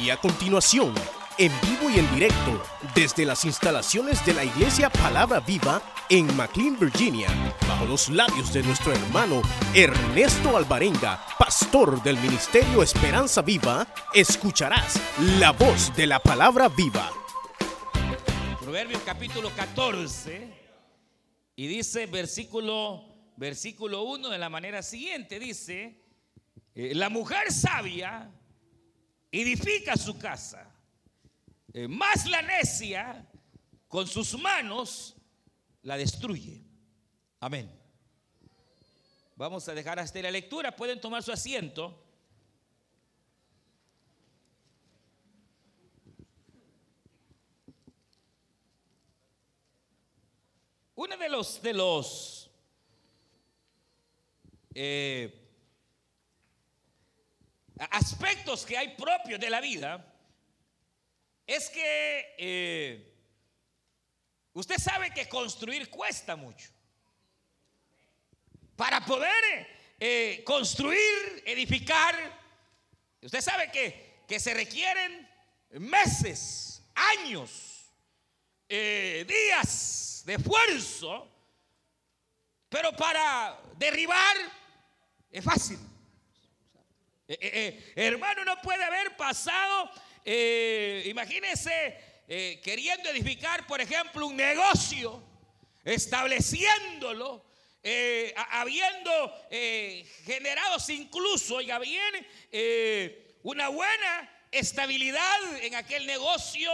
Y a continuación, en vivo y en directo, desde las instalaciones de la Iglesia Palabra Viva en McLean, Virginia, bajo los labios de nuestro hermano Ernesto Alvarenga, pastor del Ministerio Esperanza Viva, escucharás la voz de la Palabra Viva. Proverbios capítulo 14 y dice versículo versículo 1 de la manera siguiente dice eh, la mujer sabia edifica su casa. Eh, más la necia con sus manos la destruye. Amén. Vamos a dejar hasta la lectura. Pueden tomar su asiento. Uno de los, de los eh, aspectos que hay propios de la vida es que eh, usted sabe que construir cuesta mucho. Para poder eh, construir, edificar, usted sabe que, que se requieren meses, años, eh, días de esfuerzo, pero para derribar es fácil. Eh, eh, eh, hermano, no puede haber pasado, imagínese, queriendo edificar, por ejemplo, un negocio, estableciéndolo, habiendo generado incluso, oiga bien, una buena estabilidad en aquel negocio,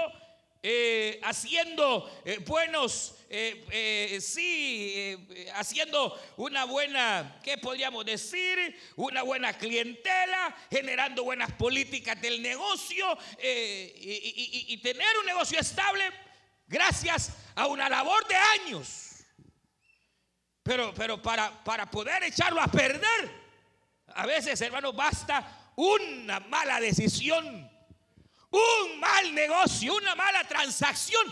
haciendo buenos eh, eh, sí, eh, haciendo una buena, ¿qué podríamos decir? Una buena clientela, generando buenas políticas del negocio y, tener un negocio estable gracias a una labor de años. Pero, pero para, para poder echarlo a perder, a veces, hermano, basta una mala decisión, un mal negocio, una mala transacción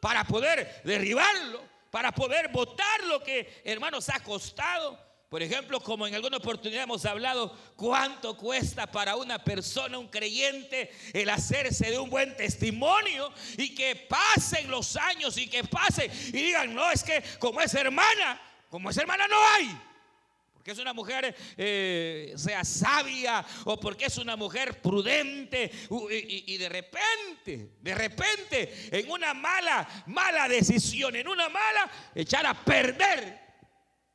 para poder derribarlo, para poder votar lo que, hermanos, ha costado. Por ejemplo, como en alguna oportunidad hemos hablado, cuánto cuesta para una persona, un creyente, el hacerse de un buen testimonio y que pasen los años y que pase y digan, no, es que como es hermana, como es hermana no hay porque es una mujer eh, sea sabia o porque es una mujer prudente y, de repente, de repente, en una mala, mala decisión, en una mala, echar a perder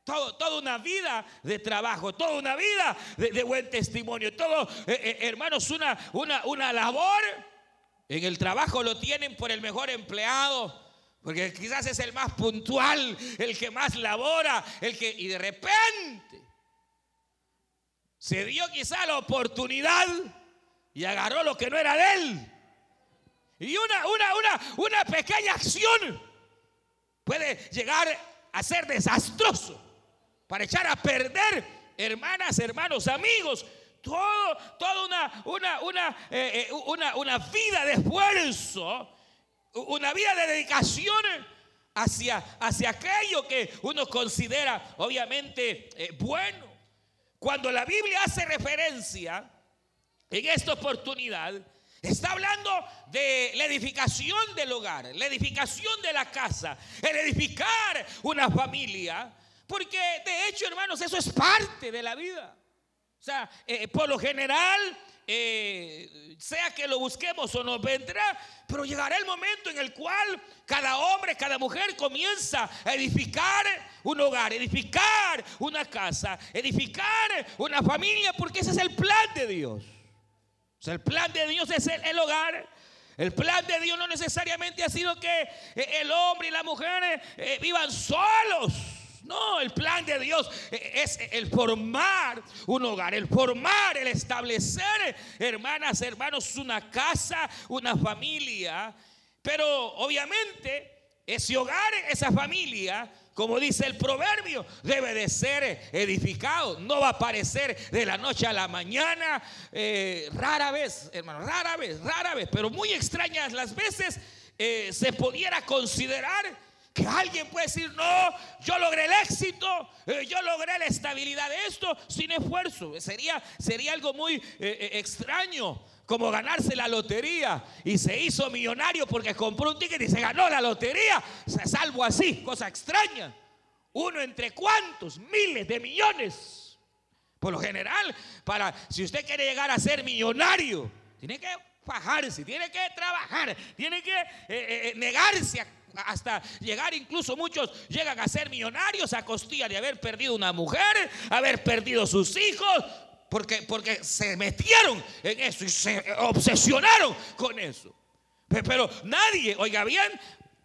todo, toda una vida de trabajo, toda una vida de, buen testimonio, todo, eh, eh, hermanos, una, una, una labor. En el trabajo lo tienen por el mejor empleado, porque quizás es el más puntual, el que más labora, el que y de repente se dio quizá la oportunidad y agarró lo que no era de él. Y una, una, una, una pequeña acción puede llegar a ser desastroso para echar a perder, hermanas, hermanos, amigos, todo, toda una, una, una, eh, eh, una, una vida de esfuerzo una vida de dedicación hacia, hacia aquello que uno considera obviamente eh, bueno. Cuando la Biblia hace referencia en esta oportunidad, está hablando de la edificación del hogar, la edificación de la casa, el edificar una familia, porque de hecho, hermanos, eso es parte de la vida. O sea, eh, por lo general, eh, sea que lo busquemos o nos vendrá, pero llegará el momento en el cual cada hombre, cada mujer comienza a edificar un hogar, edificar una casa, edificar una familia, porque ese es el plan de Dios. El plan de Dios es el, hogar. El plan de Dios no necesariamente ha sido que eh, el hombre y la mujer eh, vivan solos. No, el plan de Dios es el formar un hogar, el formar, el establecer, hermanas, hermanos, una casa, una familia. Pero obviamente ese hogar, esa familia, como dice el proverbio, debe de ser edificado. No va a aparecer de la noche a la mañana. Eh, rara vez, hermano, rara vez, rara vez, pero muy extrañas las veces eh, se pudiera considerar que alguien puede decir, no, yo logré el éxito, eh, yo logré la estabilidad de esto sin esfuerzo. Sería, sería algo muy eh, eh, extraño como ganarse la lotería y se hizo millonario porque compró un ticket y se ganó la lotería. Salvo así, cosa extraña. Uno entre cuántos, miles de millones. Por lo general, para si usted quiere llegar a ser millonario, tiene que fajarse, tiene que trabajar, tiene que negarse hasta llegar, incluso muchos llegan a ser millonarios a costilla de haber perdido una mujer, haber perdido sus hijos, porque, porque se metieron en eso y se obsesionaron con eso. Pero nadie, oiga bien,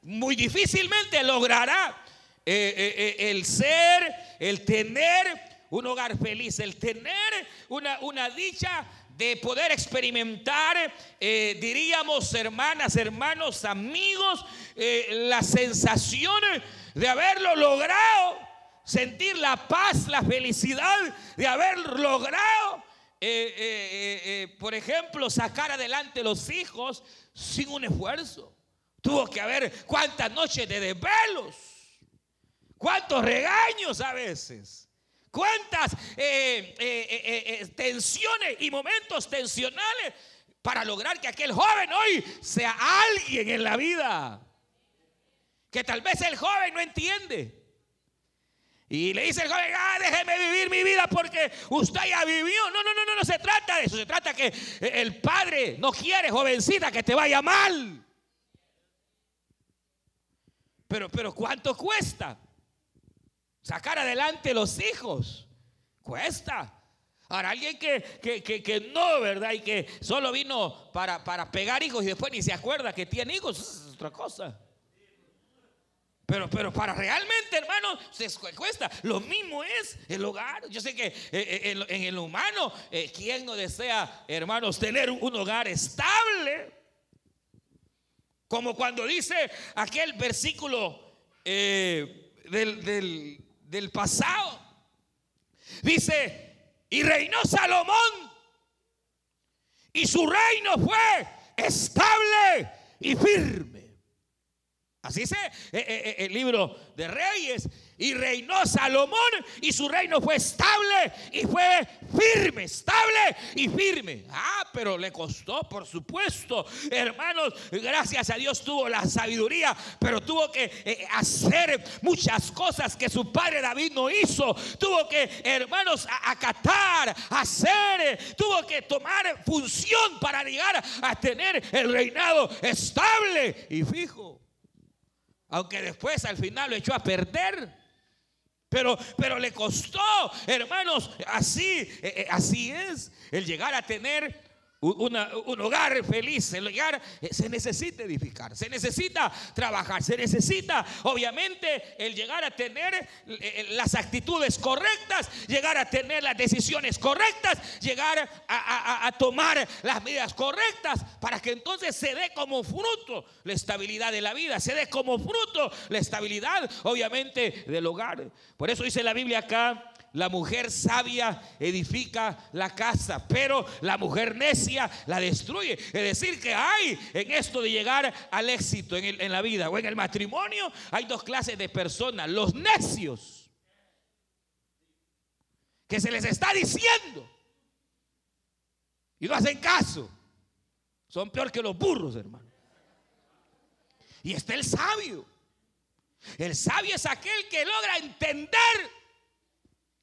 muy difícilmente logrará eh, el ser, el tener un hogar feliz, el tener una, una dicha de poder experimentar, eh, diríamos, hermanas, hermanos, amigos, eh, la sensación de haberlo logrado, sentir la paz, la felicidad de haber logrado, eh, por ejemplo, sacar adelante los hijos sin un esfuerzo. Tuvo que haber cuántas noches de desvelos, cuántos regaños a veces cuántas eh, eh, eh, tensiones y momentos tensionales para lograr que aquel joven hoy sea alguien en la vida. Que tal vez el joven no entiende. Y le dice el joven, ah, déjeme vivir mi vida porque usted ya vivió. No, no, no, no, no se trata de eso. Se trata que el padre no quiere, jovencita, que te vaya mal. Pero, pero ¿cuánto cuesta? Sacar adelante los hijos cuesta. Ahora, alguien que, que, no, ¿verdad? Y que solo vino para, para pegar hijos y después ni se acuerda que tiene hijos, es otra cosa. Pero, pero para realmente, hermano, se cuesta. Lo mismo es el hogar. Yo sé que eh, eh, en, el humano, eh, ¿quién no desea, hermanos, tener un hogar estable? Como cuando dice aquel versículo del, del pasado. Dice, y reinó Salomón y su reino fue estable y firme. Así dice eh, eh, eh, el libro de Reyes y reinó Salomón y su reino fue estable y fue firme, estable y firme. Ah, pero le costó, por supuesto. Hermanos, gracias a Dios tuvo la sabiduría, pero tuvo que hacer muchas cosas que su padre David no hizo. Tuvo que, hermanos, acatar, hacer, tuvo que tomar función para llegar a tener el reinado estable y fijo. Aunque después al final lo echó a perder. Pero, pero le costó, hermanos, así, eh, eh, así es, el llegar a tener un hogar feliz, el hogar eh, se necesita edificar, se necesita trabajar, se necesita obviamente el llegar a tener eh, eh, las actitudes correctas, llegar a tener las decisiones correctas, llegar a, tomar las medidas correctas para que entonces se dé como fruto la estabilidad de la vida, se dé como fruto la estabilidad obviamente del hogar. Por eso dice la Biblia acá la mujer sabia edifica la casa, pero la mujer necia la destruye. Es decir, que hay en esto de llegar al éxito en, la vida o en el matrimonio, hay dos clases de personas. Los necios, que se les está diciendo y no hacen caso. Son peor que los burros, hermano. Y está el sabio. El sabio es aquel que logra entender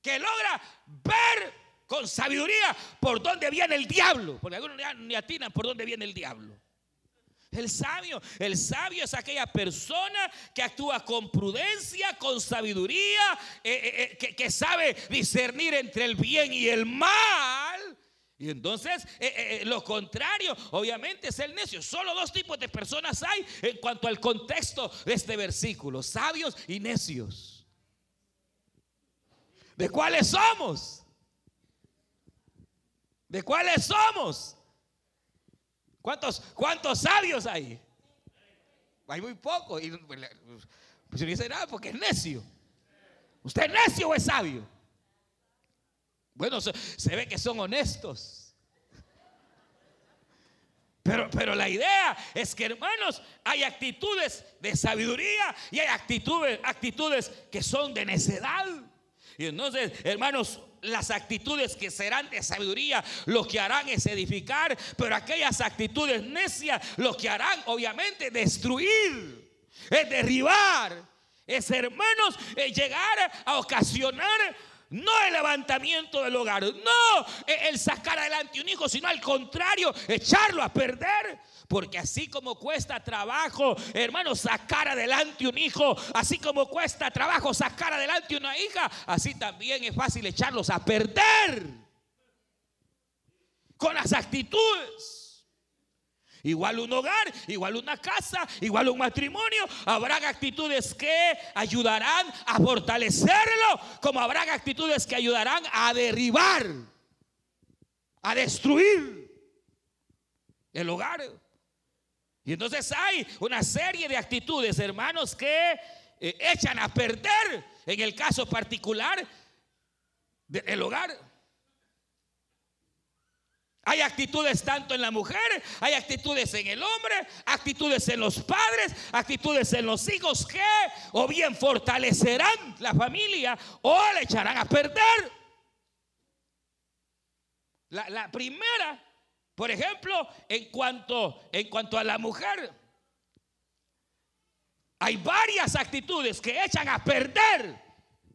que logra ver con sabiduría por dónde viene el diablo. Porque algunos ni atinan por dónde viene el diablo. El sabio, el sabio es aquella persona que actúa con prudencia, con sabiduría, eh, eh, eh, que, sabe discernir entre el bien y el mal. Y entonces lo contrario, obviamente, es el necio. Solo dos tipos de personas hay en cuanto al contexto de este versículo, sabios y necios. ¿De cuáles somos? ¿De cuáles somos? ¿Cuántos, cuántos sabios hay? Hay muy pocos. Y, pues, pues no dice nada porque es necio. ¿Usted es necio o es sabio? Bueno, se, se ve que son honestos. Pero, pero, la idea es que, hermanos, hay actitudes de sabiduría y hay actitudes, actitudes que son de necedad. Y entonces, hermanos, las actitudes que serán de sabiduría, lo que harán es edificar, pero aquellas actitudes necias, lo que harán obviamente destruir, es derribar, es hermanos, es llegar a ocasionar no el levantamiento del hogar, no el sacar adelante un hijo, sino al contrario, echarlo a perder. Porque así como cuesta trabajo, hermano, sacar adelante un hijo, así como cuesta trabajo sacar adelante una hija, así también es fácil echarlos a perder con las actitudes. Igual un hogar, igual una casa, igual un matrimonio. Habrán actitudes que ayudarán a fortalecerlo, como habrán actitudes que ayudarán a derribar, a destruir el hogar. Y entonces hay una serie de actitudes, hermanos, que eh, echan a perder, en el caso particular, del hogar. Hay actitudes tanto en la mujer, hay actitudes en el hombre, actitudes en los padres, actitudes en los hijos que o bien fortalecerán la familia o le echarán a perder. La, la primera por ejemplo, en cuanto, en cuanto a la mujer, hay varias actitudes que echan a perder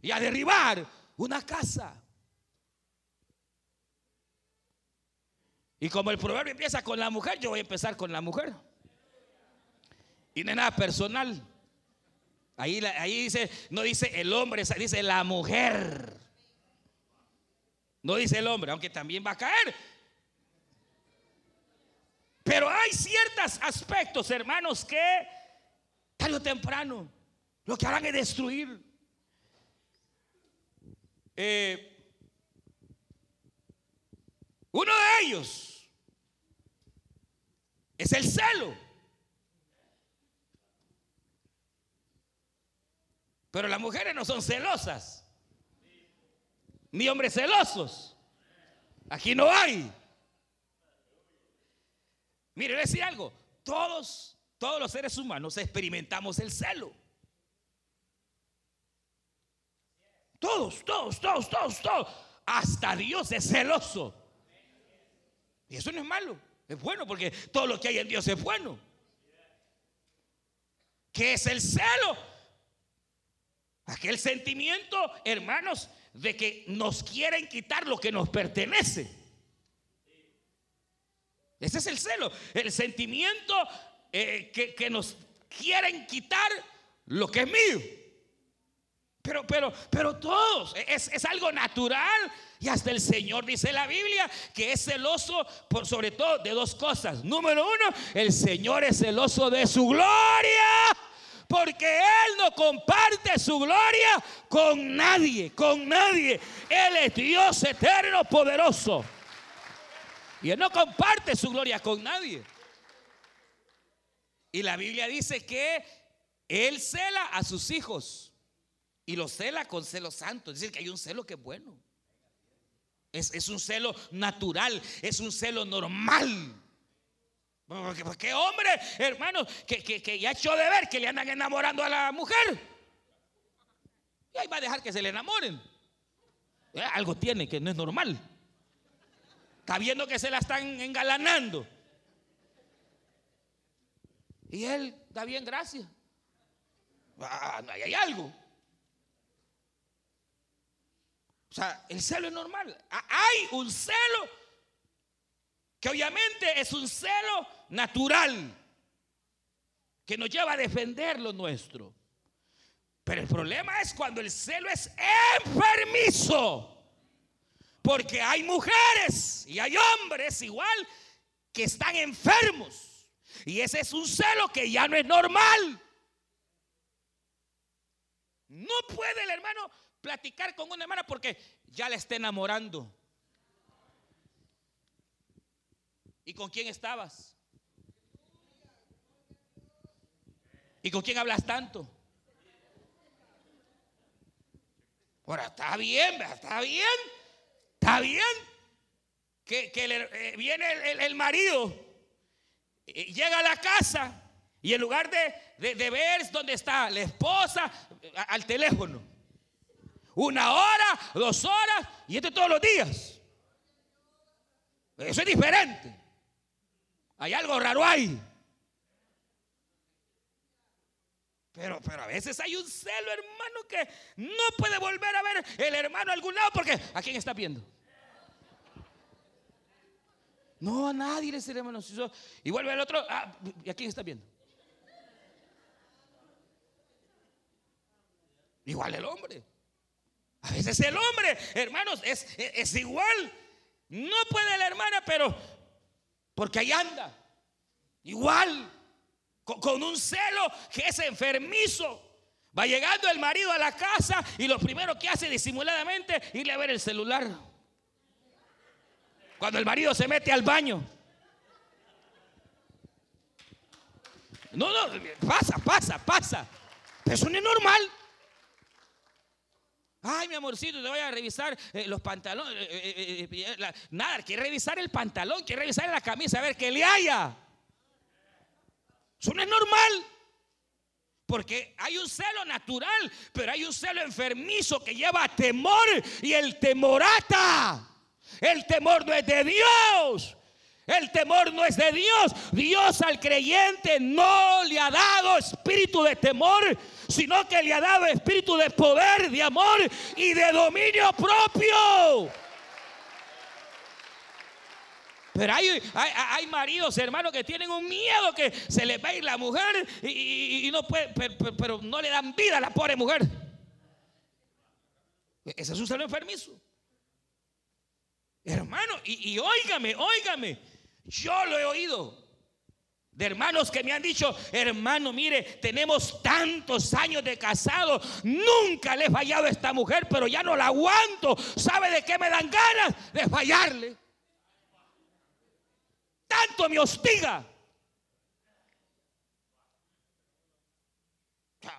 y a derribar una casa. Y como el proverbio empieza con la mujer, yo voy a empezar con la mujer. Y no es nada personal. Ahí, ahí dice, no dice el hombre, dice la mujer. No dice el hombre, aunque también va a caer. Pero hay ciertos aspectos, hermanos, que tarde o temprano lo que harán es destruir. Eh, uno de ellos es el celo. Pero las mujeres no son celosas, ni hombres celosos. Aquí no hay. Mire, decir algo. Todos, todos los seres humanos experimentamos el celo. Todos, todos, todos, todos, todos. Hasta Dios es celoso. Y eso no es malo. Es bueno porque todo lo que hay en Dios es bueno. ¿Qué es el celo? Aquel sentimiento, hermanos, de que nos quieren quitar lo que nos pertenece. Ese es el celo, el sentimiento eh, que, nos quieren quitar lo que es mío. Pero, pero, pero todos, es, es, algo natural. Y hasta el Señor dice en la Biblia que es celoso por sobre todo de dos cosas. Número uno, el Señor es celoso de su gloria. Porque Él no comparte su gloria con nadie, con nadie. Él es Dios eterno, poderoso. Y Él no comparte su gloria con nadie. Y la Biblia dice que Él cela a sus hijos. Y los cela con celo santo. Es decir, que hay un celo que es bueno. Es, un celo natural. Es un celo normal. Porque, hombre, hermano, que, que, ya hecho de ver que le andan enamorando a la mujer. Y ahí va a dejar que se le enamoren. Eh, algo tiene que no es normal. Está viendo que se la están engalanando. Y él, da bien, gracias. Ah, hay algo. O sea, el celo es normal. Ah, hay un celo que obviamente es un celo natural que nos lleva a defender lo nuestro. Pero el problema es cuando el celo es enfermizo. Porque hay mujeres y hay hombres igual que están enfermos. Y ese es un celo que ya no es normal. No puede el hermano platicar con una hermana porque ya la está enamorando. ¿Y con quién estabas? ¿Y con quién hablas tanto? Ahora, está bien, está bien. Está bien que, eh, viene el, marido, llega a la casa y en lugar de, ver dónde está la esposa, al teléfono. una hora, dos horas, y este todos los días. Eso es diferente. Hay algo raro ahí. Pero, pero a veces hay un celo, hermano, que no puede volver a ver el hermano a algún lado porque ¿a quién está viendo? No, a nadie le hermano. Y vuelve el otro, ah, ¿y a quién está viendo? Igual el hombre. A veces el hombre, hermanos, es, es, igual. No puede la hermana, pero porque ahí anda. Igual. Con, un celo que es enfermizo. Va llegando el marido a la casa y lo primero que hace disimuladamente irle a ver el celular. Cuando el marido se mete al baño. No, no, pasa, pasa, pasa. Eso no es normal. Ay, mi amorcito, te voy a revisar eh, los pantalones. Eh, eh, nada, quiere revisar el pantalón, quiere revisar la camisa, a ver qué le haya. Eso no es normal. Porque hay un celo natural, pero hay un celo enfermizo que lleva temor y el temorata. El temor no es de Dios. El temor no es de Dios. Dios al creyente no le ha dado espíritu de temor, sino que le ha dado espíritu de poder, de amor y de dominio propio. Pero hay, hay, maridos, hermanos, que tienen un miedo que se les va a ir la mujer y, no puede, pero, no le dan vida a la pobre mujer. Ese es un celo enfermizo. Hermano, y, y óigame, óigame. Yo lo he oído. De hermanos que me han dicho, hermano, mire, tenemos tantos años de casado, nunca le he fallado a esta mujer, pero ya no la aguanto. ¿Sabe de qué me dan ganas? De fallarle. Tanto me hostiga.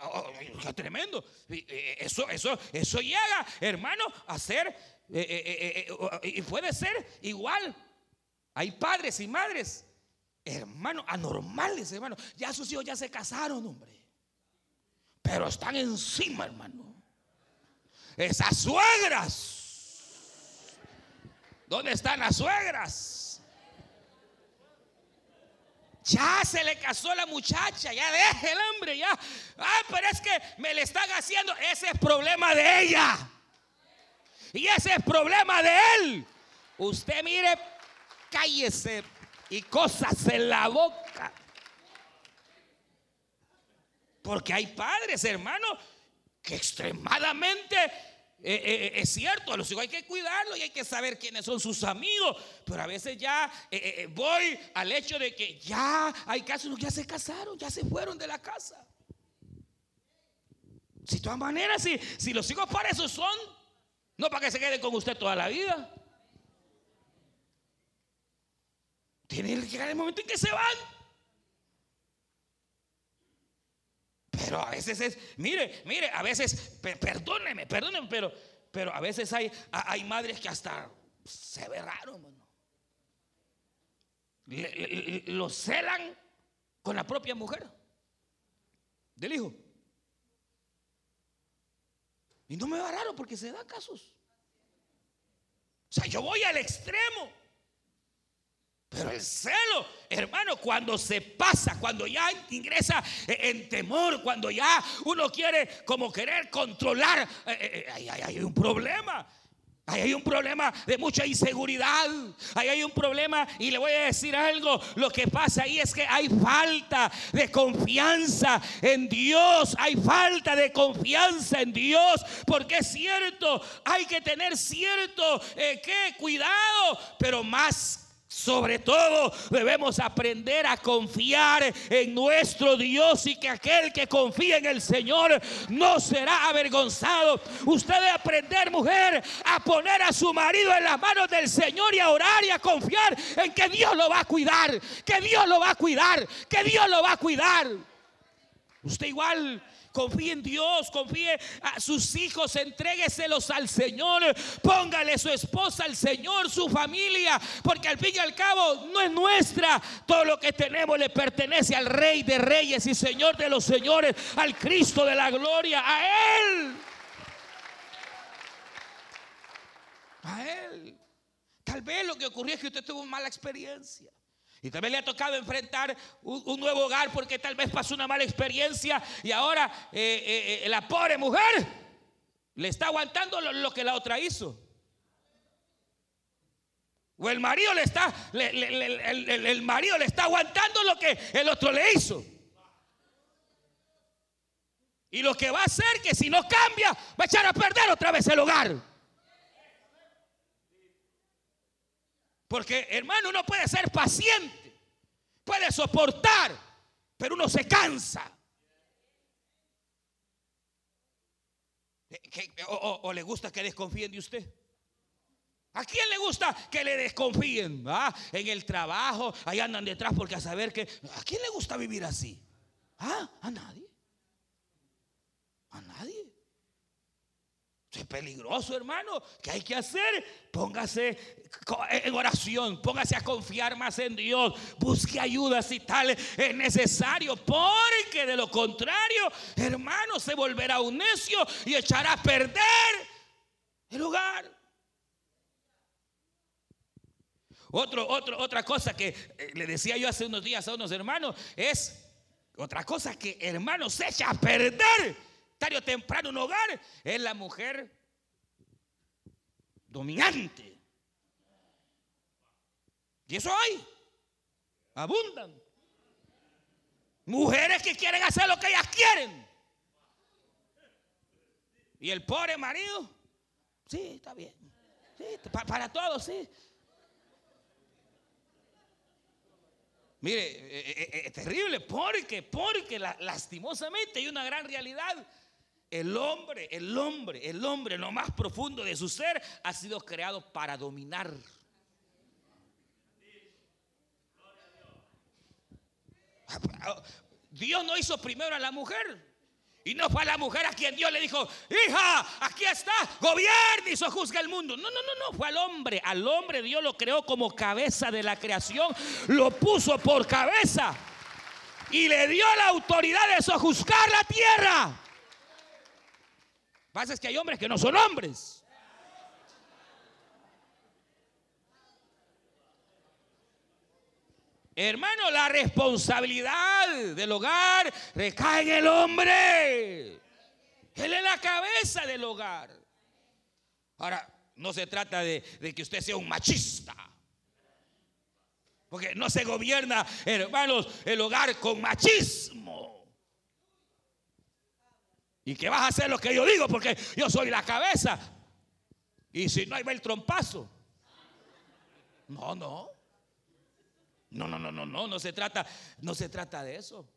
Oh, oh, tremendo. Eh, eso, eso, eso llega, hermano, a ser, eh, eh, y puede ser igual hay padres y madres, hermanos, anormales, hermano. Ya sus hijos ya se casaron, hombre. Pero están encima, hermano. Esas suegras. ¿Dónde están las suegras? Ya se le casó la muchacha, ya deje el hombre, ya. Ah, pero es que me le están haciendo. Ese es problema de ella. Y ese es problema de él. Usted mire, cállese y cosas en la boca. Porque hay padres, hermanos, que extremadamente eh, eh, eh, es cierto, a los hijos hay que cuidarlos y hay que saber quiénes son sus amigos. Pero a veces ya voy al hecho de que ya hay casos que ya se casaron, ya se fueron de la casa. Si de todas maneras, si, si los hijos para eso son, no para que se queden con usted toda la vida. Tiene que llegar el momento en que se van. Pero a veces es, mire, mire, a veces, perdóneme, perdóneme, pero, pero a veces hay, hay madres que hasta se ve raro, lo celan con la propia mujer del hijo. Y no me va raro porque se da casos. O sea, yo voy al extremo. Pero el celo, hermano, cuando se pasa, cuando ya ingresa en temor, cuando ya uno quiere como querer controlar, eh, eh, hay un problema. Ahí hay un problema de mucha inseguridad. Ahí hay un problema y le voy a decir algo. Lo que pasa ahí es que hay falta de confianza en Dios. Hay falta de confianza en Dios. Porque es cierto, hay que tener cierto eh, cuidado, pero más sobre todo debemos aprender a confiar en nuestro Dios y que aquel que confía en el Señor no será avergonzado. Usted debe aprender, mujer, a poner a su marido en las manos del Señor y a orar y a confiar en que Dios lo va a cuidar, que Dios lo va a cuidar, que Dios lo va a cuidar. Usted igual confíe en Dios, confíe a sus hijos, entrégueselos al Señor, póngale su esposa al Señor, su familia, porque al fin y al cabo no es nuestra, todo lo que tenemos le pertenece al Rey de Reyes y Señor de los Señores, al Cristo de la gloria, a Él. A Él. Tal vez lo que ocurrió es que usted tuvo una mala experiencia. Y tal vez le ha tocado enfrentar un, nuevo hogar porque tal vez pasó una mala experiencia y ahora eh, eh, eh, la pobre mujer le está aguantando lo, que la otra hizo. O el marido le está, el, marido le está aguantando lo que el otro le hizo. Y lo que va a hacer que si no cambia, va a echar a perder otra vez el hogar. Porque hermano, uno puede ser paciente, puede soportar, pero uno se cansa. O, le gusta que desconfíen de usted? ¿A quién le gusta que le desconfíen? ¿Ah? En el trabajo, ahí andan detrás porque a saber que... ¿A quién le gusta vivir así? ¿Ah? A nadie. A nadie. Es peligroso, hermano. ¿Qué hay que hacer? Póngase en oración, póngase a confiar más en Dios. Busque ayuda si tal es necesario. Porque de lo contrario, hermano, se volverá un necio y echará a perder el hogar. Otro, otro, otra cosa que eh, le decía yo hace unos días a unos hermanos es otra cosa que hermano se echa a perder temprano un hogar es la mujer dominante. Y eso hay. Abundan. Mujeres que quieren hacer lo que ellas quieren. Y el pobre marido, sí, está bien. para, todos, sí. Mire, eh, eh, eh, es, terrible porque, porque lastimosamente hay una gran realidad. El hombre, el hombre, el hombre, lo más profundo de su ser, ha sido creado para dominar. Dios no hizo primero a la mujer. Y no fue a la mujer a quien Dios le dijo, hija, aquí está, gobierna y sojuzga el mundo. No, no, no, no, fue al hombre. Al hombre Dios lo creó como cabeza de la creación, lo puso por cabeza y le dio la autoridad de sojuzgar la tierra pasa es que hay hombres que no son hombres. Hermano, la responsabilidad del hogar recae en el hombre. Él es la cabeza del hogar. Ahora, no se trata de, de, que usted sea un machista. Porque no se gobierna, hermanos, el hogar con machismo. Y que vas a hacer lo que yo digo porque yo soy la cabeza. Y si no, hay va el trompazo. No, no. No, no, no, no, no, no se trata, no se trata de eso.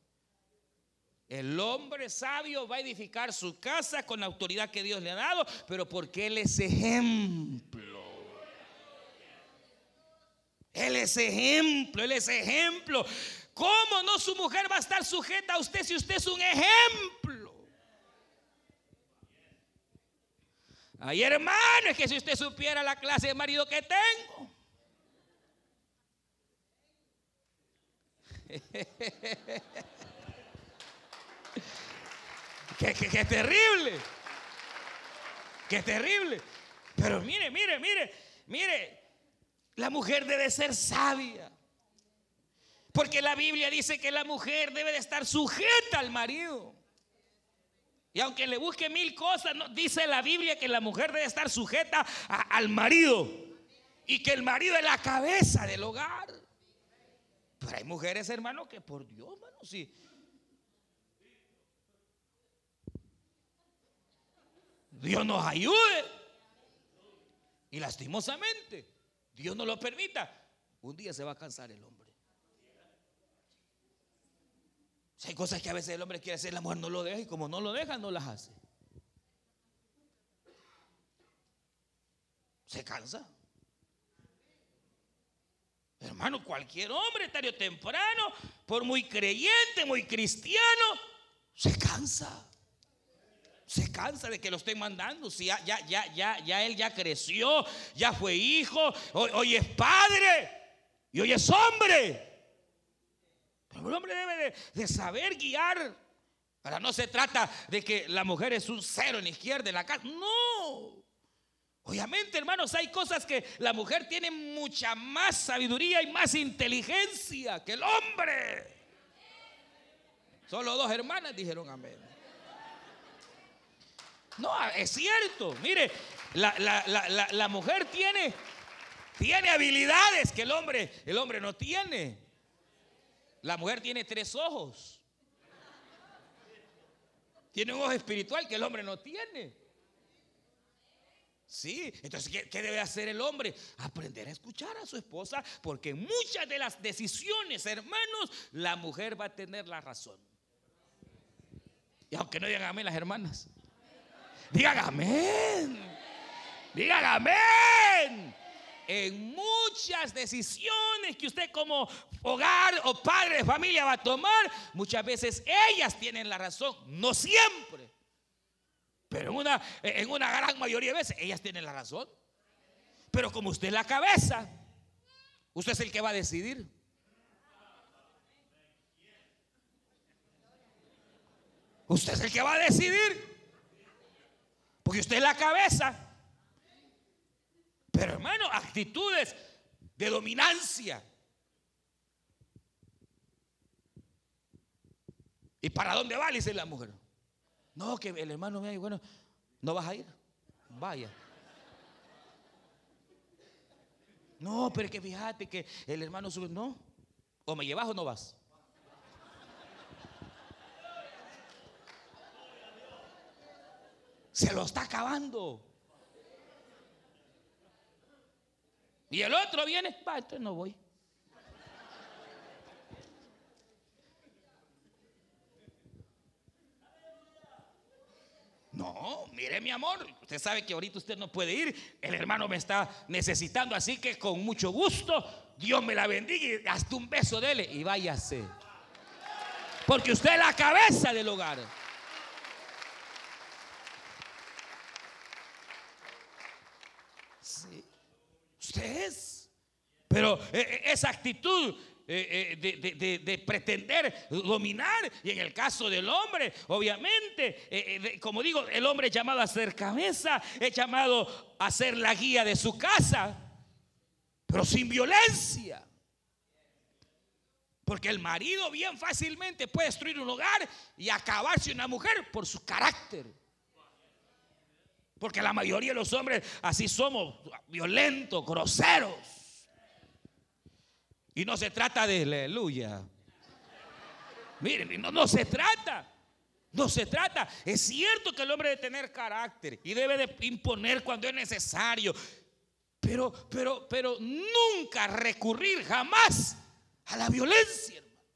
El hombre sabio va a edificar su casa con la autoridad que Dios le ha dado, pero porque Él es ejemplo. Él es ejemplo, Él es ejemplo. ¿Cómo no su mujer va a estar sujeta a usted si usted es un ejemplo? Ay, hermano, es que si usted supiera la clase de marido que tengo. qué, qué terrible. Qué terrible. Pero mire, mire, mire, mire. La mujer debe ser sabia. Porque la Biblia dice que la mujer debe de estar sujeta al marido. Y aunque le busque mil cosas, dice la Biblia que la mujer debe estar sujeta al marido. Y que el marido es la cabeza del hogar. Pero hay mujeres, hermano, que por Dios, hermano, sí. Dios nos ayude. Y lastimosamente, Dios no lo permita. Un día se va a cansar el hombre. Si hay cosas que a veces el hombre quiere hacer, la mujer no lo deja y como no lo deja, no las hace. Se cansa. Hermano, cualquier hombre, tarde o temprano, por muy creyente, muy cristiano, se cansa. Se cansa de que lo estén mandando. Si ya, ya, ya, ya, ya él ya creció, ya fue hijo, hoy, hoy es padre y hoy es hombre. El hombre debe de, saber guiar. Ahora no se trata de que la mujer es un cero en la izquierda de la casa. No. Obviamente, hermanos, hay cosas que la mujer tiene mucha más sabiduría y más inteligencia que el hombre. Solo dos hermanas dijeron amén. No, es cierto. Mire, la, mujer tiene, tiene habilidades que el hombre, el hombre no tiene. La mujer tiene tres ojos. Tiene un ojo espiritual que el hombre no tiene. Sí, entonces, ¿qué, debe hacer el hombre? Aprender a escuchar a su esposa, porque en muchas de las decisiones, hermanos, la mujer va a tener la razón. Y aunque no digan amén las hermanas, digan amén, digan amén. En muchas decisiones que usted como hogar o padre de familia va a tomar, muchas veces ellas tienen la razón, no siempre. Pero en una, en una gran mayoría de veces ellas tienen la razón. Pero como usted es la cabeza, usted es el que va a decidir. Usted es el que va a decidir. Porque usted es la cabeza. Pero hermano, actitudes de dominancia. ¿Y para dónde va? dice la mujer. No, que el hermano me dice, bueno, ¿no vas a ir? Vaya. No, pero que fíjate que el hermano sube. No. O me llevas o no vas. Se lo está acabando. Y el otro viene, va, entonces no voy. No, mire mi amor, usted sabe que ahorita usted no puede ir, el hermano me está necesitando, así que con mucho gusto, Dios me la bendiga y hasta un beso dele y váyase. Porque usted es la cabeza del hogar. Sí, usted es. Pero eh, eh, esa actitud eh, eh, de, pretender dominar. Y en el caso del hombre, obviamente, como digo, el hombre es llamado a ser cabeza, es llamado a ser la guía de su casa, pero sin violencia. Porque el marido bien fácilmente puede destruir un hogar y acabarse una mujer por su carácter. Porque la mayoría de los hombres así somos, violentos, groseros. Y no se trata de aleluya. Miren, no, no se trata. No se trata. Es cierto que el hombre debe tener carácter y debe de imponer cuando es necesario. Pero, pero, pero nunca recurrir jamás a la violencia, hermano.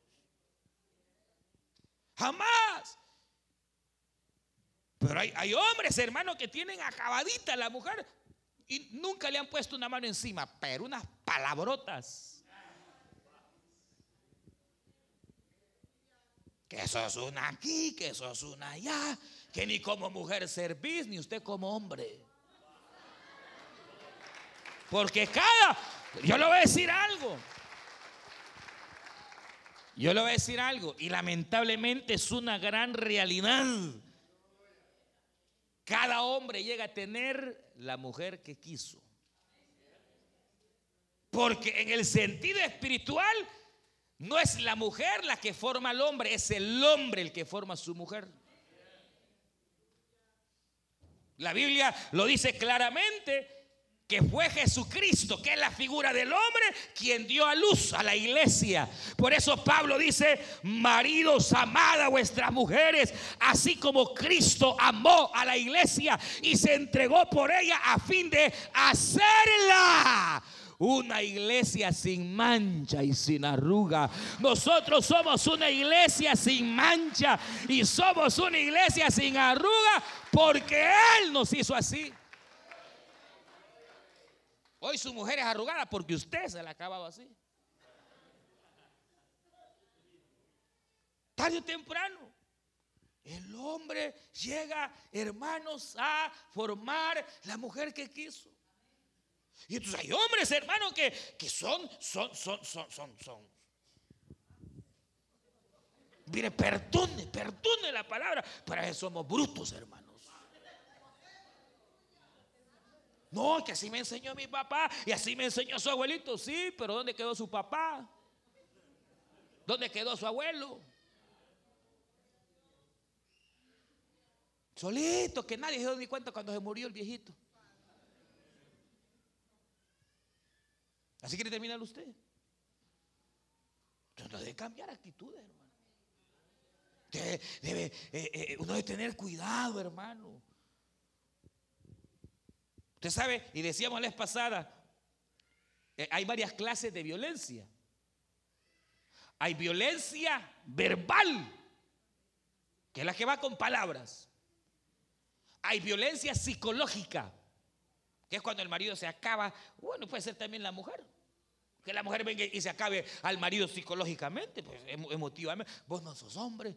Jamás. Pero hay, hay hombres, hermano, que tienen acabadita a la mujer y nunca le han puesto una mano encima, pero unas palabrotas. que sos una aquí, que sos una allá, que ni como mujer servís, ni usted como hombre. Porque cada, yo le voy a decir algo. Yo le voy a decir algo, y lamentablemente es una gran realidad. Cada hombre llega a tener la mujer que quiso. Porque en el sentido espiritual, no es la mujer la que forma al hombre, es el hombre el que forma a su mujer. La Biblia lo dice claramente que fue Jesucristo, que es la figura del hombre, quien dio a luz a la iglesia. Por eso Pablo dice, maridos, amad a vuestras mujeres, así como Cristo amó a la iglesia y se entregó por ella a fin de hacerla una iglesia sin mancha y sin arruga. Nosotros somos una iglesia sin mancha y somos una iglesia sin arruga porque Él nos hizo así. Hoy su mujer es arrugada porque usted se la ha acabado así. Tarde o temprano. El hombre llega, hermanos, a formar la mujer que quiso. Y entonces hay hombres, hermanos, que, que son, son, son, son, son, son. Mire, perdone, perdone la palabra, pero somos brutos, hermanos. No, que así me enseñó mi papá y así me enseñó su abuelito. Sí, pero ¿dónde quedó su papá? ¿Dónde quedó su abuelo? Solito, que nadie se dio ni cuenta cuando se murió el viejito. Así quiere terminar usted. Entonces debe cambiar actitudes, hermano. Eh, eh, uno debe tener cuidado, hermano. Usted sabe, y decíamos la vez pasada, eh, hay varias clases de violencia. Hay violencia verbal, que es la que va con palabras. Hay violencia psicológica, que es cuando el marido se acaba, bueno, puede ser también la mujer. Que la mujer venga y se acabe al marido psicológicamente, pues emotivamente. Vos no sos hombre,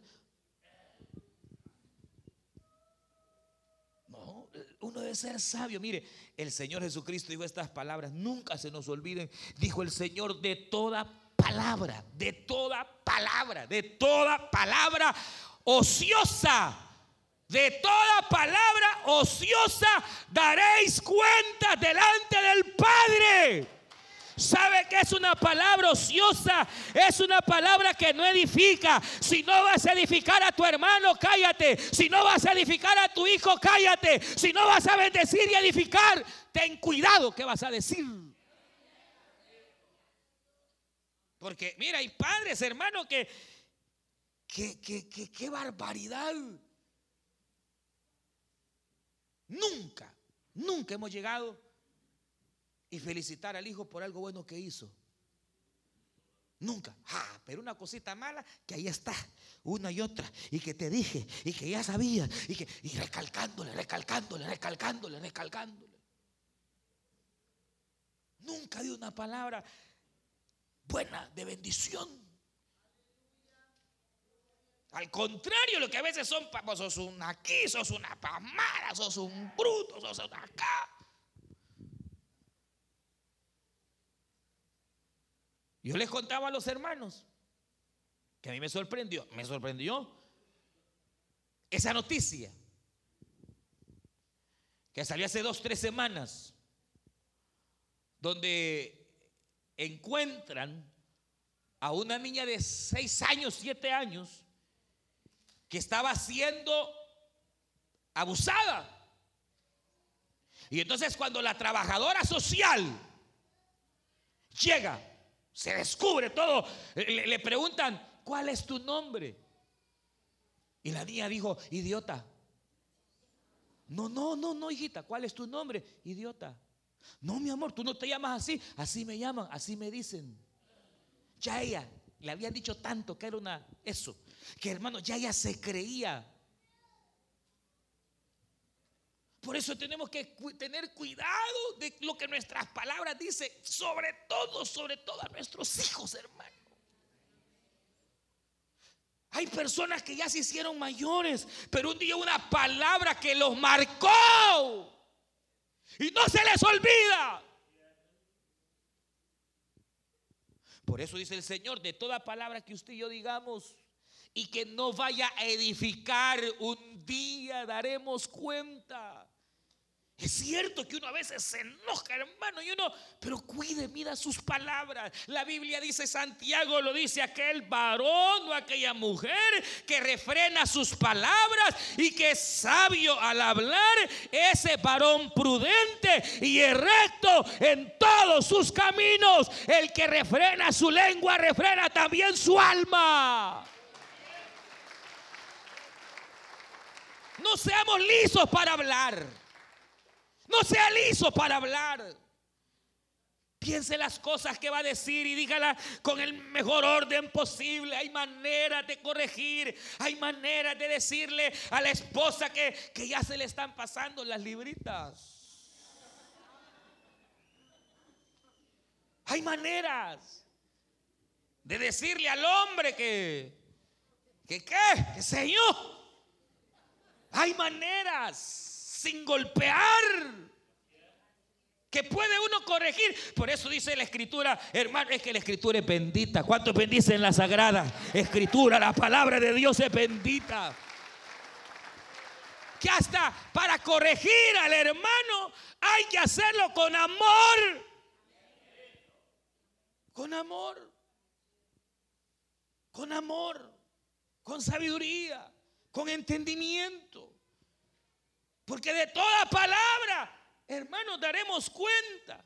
uno debe ser sabio. Mire, el Señor Jesucristo dijo estas palabras, nunca se nos olviden. Dijo el Señor de toda palabra, de toda palabra, de toda palabra ociosa. De toda palabra ociosa daréis cuenta delante del Padre. ¿Sabe que es una palabra ociosa? Es una palabra que no edifica. Si no vas a edificar a tu hermano, cállate. Si no vas a edificar a tu hijo, cállate. Si no vas a bendecir y edificar, ten cuidado que vas a decir. Porque mira, hay padres, hermano, que, que, que, que qué barbaridad. Nunca, nunca hemos llegado y felicitar al hijo por algo bueno que hizo. Nunca. Ah, pero una cosita mala que ahí está, una y otra, y que te dije, y que ya sabía, y que y recalcándole, recalcándole, recalcándole, recalcándole. Nunca dio una palabra buena de bendición. Al contrario, lo que a veces son, vos sos un aquí, sos una pamara, sos un bruto, sos una acá. Yo les contaba a los hermanos que a mí me sorprendió, me sorprendió esa noticia que salió hace dos, tres semanas, donde encuentran a una niña de seis años, siete años, que estaba siendo abusada. Y entonces cuando la trabajadora social llega se descubre todo. Le, preguntan, ¿cuál es tu nombre? Y la niña dijo, idiota. No, no, no, no, hijita, ¿cuál es tu nombre? Idiota. No, mi amor, tú no te llamas así. Así me llaman, así me dicen. Ya ella le habían dicho tanto que era una eso, que hermano, ya ella se creía Por eso tenemos que tener cuidado de lo que nuestras palabras dicen, sobre todo, sobre todo a nuestros hijos, hermano. Hay personas que ya se hicieron mayores, pero un día una palabra que los marcó y no se les olvida. Por eso dice el Señor, de toda palabra que usted y yo digamos y que no vaya a edificar, un día daremos cuenta. Es cierto que uno a veces se enoja, hermano, y uno, pero cuide, mida sus palabras. La Biblia dice, Santiago lo dice, aquel varón o aquella mujer que refrena sus palabras y que es sabio al hablar, ese varón prudente y recto en todos sus caminos. El que refrena su lengua, refrena también su alma. No seamos lisos para hablar. No sea liso para hablar. Piense las cosas que va a decir y dígala con el mejor orden posible. Hay maneras de corregir, hay maneras de decirle a la esposa que, que ya se le están pasando las libritas. Hay maneras de decirle al hombre que, que qué, que señor. Hay maneras sin golpear. Que puede uno corregir. Por eso dice la escritura, hermano, es que la escritura es bendita. ¿Cuántos bendicen la sagrada escritura? La palabra de Dios es bendita. que hasta para corregir al hermano hay que hacerlo con amor. Con amor. Con amor. Con sabiduría. Con entendimiento. Porque de toda palabra, hermanos, daremos cuenta.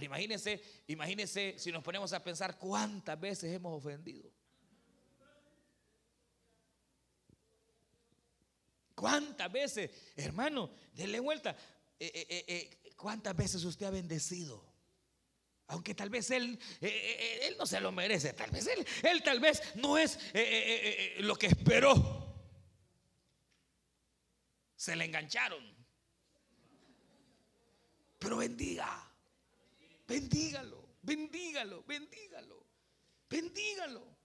Imagínense, imagínense si nos ponemos a pensar cuántas veces hemos ofendido. ¿Cuántas veces, hermano, denle vuelta? Eh, eh, eh, ¿Cuántas veces usted ha bendecido? Aunque tal vez él, él no se lo merece, tal vez él, él tal vez no es lo que esperó. Se le engancharon. Pero bendiga, bendígalo, bendígalo, bendígalo, bendígalo.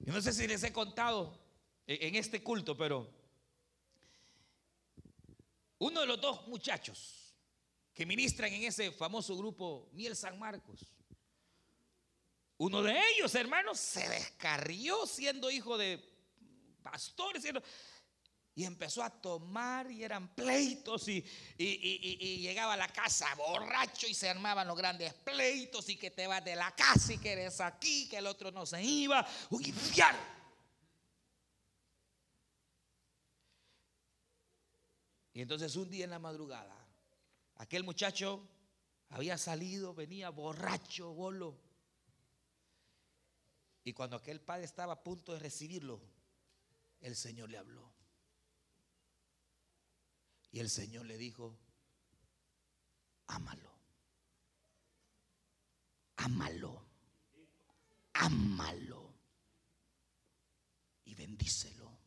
Yo no sé si les he contado en este culto, pero uno de los dos muchachos que ministran en ese famoso grupo Miel San Marcos, uno de ellos, hermanos, se descarrió siendo hijo de pastores, y empezó a tomar y eran pleitos y, llegaba a la casa borracho y se armaban los grandes pleitos y que te vas de la casa y que eres aquí, que el otro no se iba. Y entonces un día en la madrugada, aquel muchacho había salido, venía borracho, bolo. Y cuando aquel padre estaba a punto de recibirlo, el Señor le habló. Y el Señor le dijo, ámalo, ámalo, ámalo y bendícelo.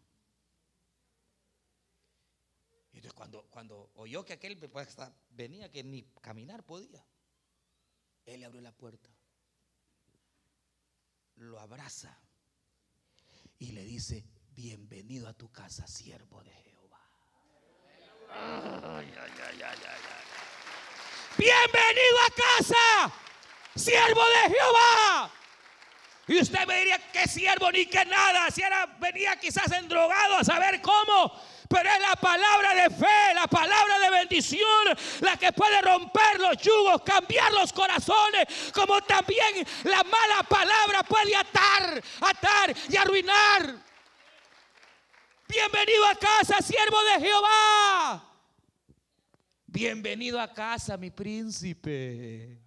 Y entonces cuando, cuando oyó que aquel venía, que ni caminar podía, él le abrió la puerta, lo abraza y le dice, bienvenido a tu casa, siervo de Jehová. Bienvenido a casa, siervo de Jehová. Y usted me diría que siervo ni que nada, si era venía quizás endrogado a saber cómo. Pero es la palabra de fe, la palabra de bendición, la que puede romper los yugos, cambiar los corazones, como también la mala palabra puede atar, atar y arruinar. Bienvenido a casa, siervo de Jehová. Bienvenido a casa, mi príncipe.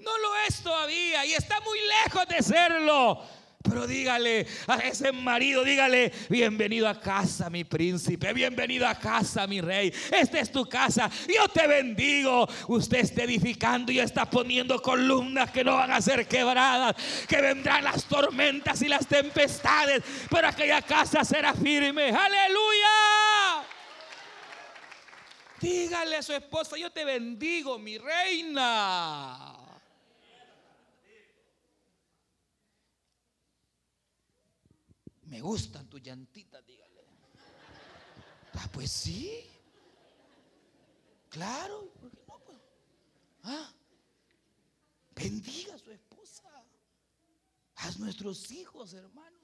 No lo es todavía y está muy lejos de serlo. Pero dígale a ese marido, dígale, bienvenido a casa, mi príncipe, bienvenido a casa, mi rey. Esta es tu casa. Yo te bendigo. Usted está edificando y está poniendo columnas que no van a ser quebradas, que vendrán las tormentas y las tempestades, pero aquella casa será firme. Aleluya. Dígale a su esposa, yo te bendigo, mi reina. Me gustan tus llantitas, dígale. Ah, pues sí. Claro, ¿por qué no? Pues? ¿Ah? Bendiga a su esposa. A nuestros hijos, hermano.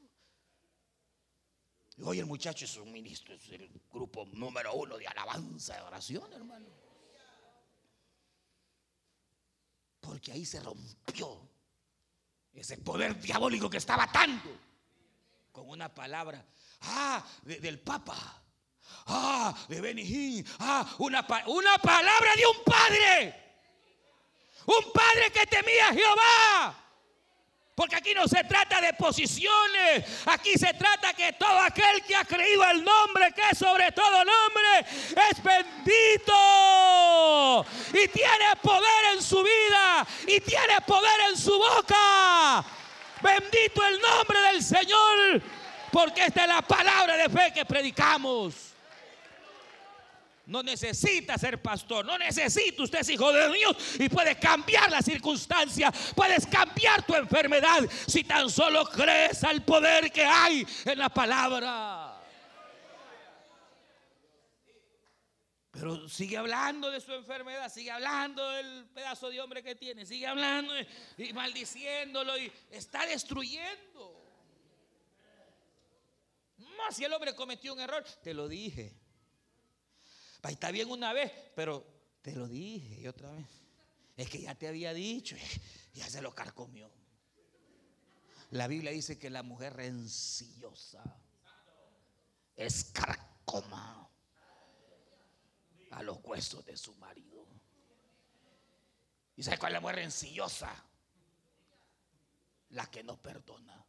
Y hoy el muchacho es un ministro, es el grupo número uno de alabanza, de oración, hermano. Porque ahí se rompió ese poder diabólico que estaba atando con una palabra. Ah, del Papa. Ah, de Benijín. Ah, una, una palabra de un padre. Un padre que temía a Jehová. Porque aquí no se trata de posiciones, aquí se trata que todo aquel que ha creído el nombre, que es sobre todo nombre, es bendito. Y tiene poder en su vida, y tiene poder en su boca. Bendito el nombre del Señor, porque esta es la palabra de fe que predicamos. No necesita ser pastor, no necesita usted es hijo de Dios y puede cambiar la circunstancia, puedes cambiar tu enfermedad si tan solo crees al poder que hay en la palabra. Pero sigue hablando de su enfermedad, sigue hablando del pedazo de hombre que tiene, sigue hablando y maldiciéndolo y está destruyendo. más si el hombre cometió un error? Te lo dije. Está bien una vez, pero te lo dije y otra vez. Es que ya te había dicho, ya se lo carcomió. La Biblia dice que la mujer rencillosa es carcoma a los huesos de su marido. ¿Y sabe cuál es la mujer rencillosa? La que no perdona.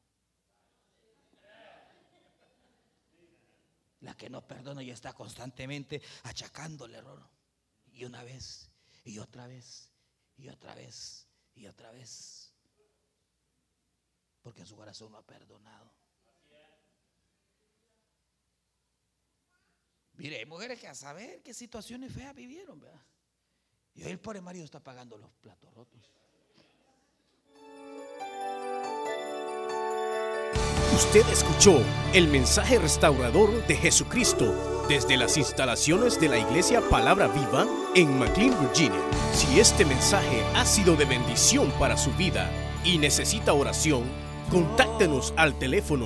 La que no perdona y está constantemente achacando el error. Y una vez, y otra vez, y otra vez, y otra vez. Porque en su corazón no ha perdonado. Mire, hay mujeres que a saber qué situaciones feas vivieron, ¿verdad? Y hoy el pobre marido está pagando los platos rotos. Usted escuchó el mensaje restaurador de Jesucristo desde las instalaciones de la iglesia Palabra Viva en McLean, Virginia. Si este mensaje ha sido de bendición para su vida y necesita oración, contáctenos al teléfono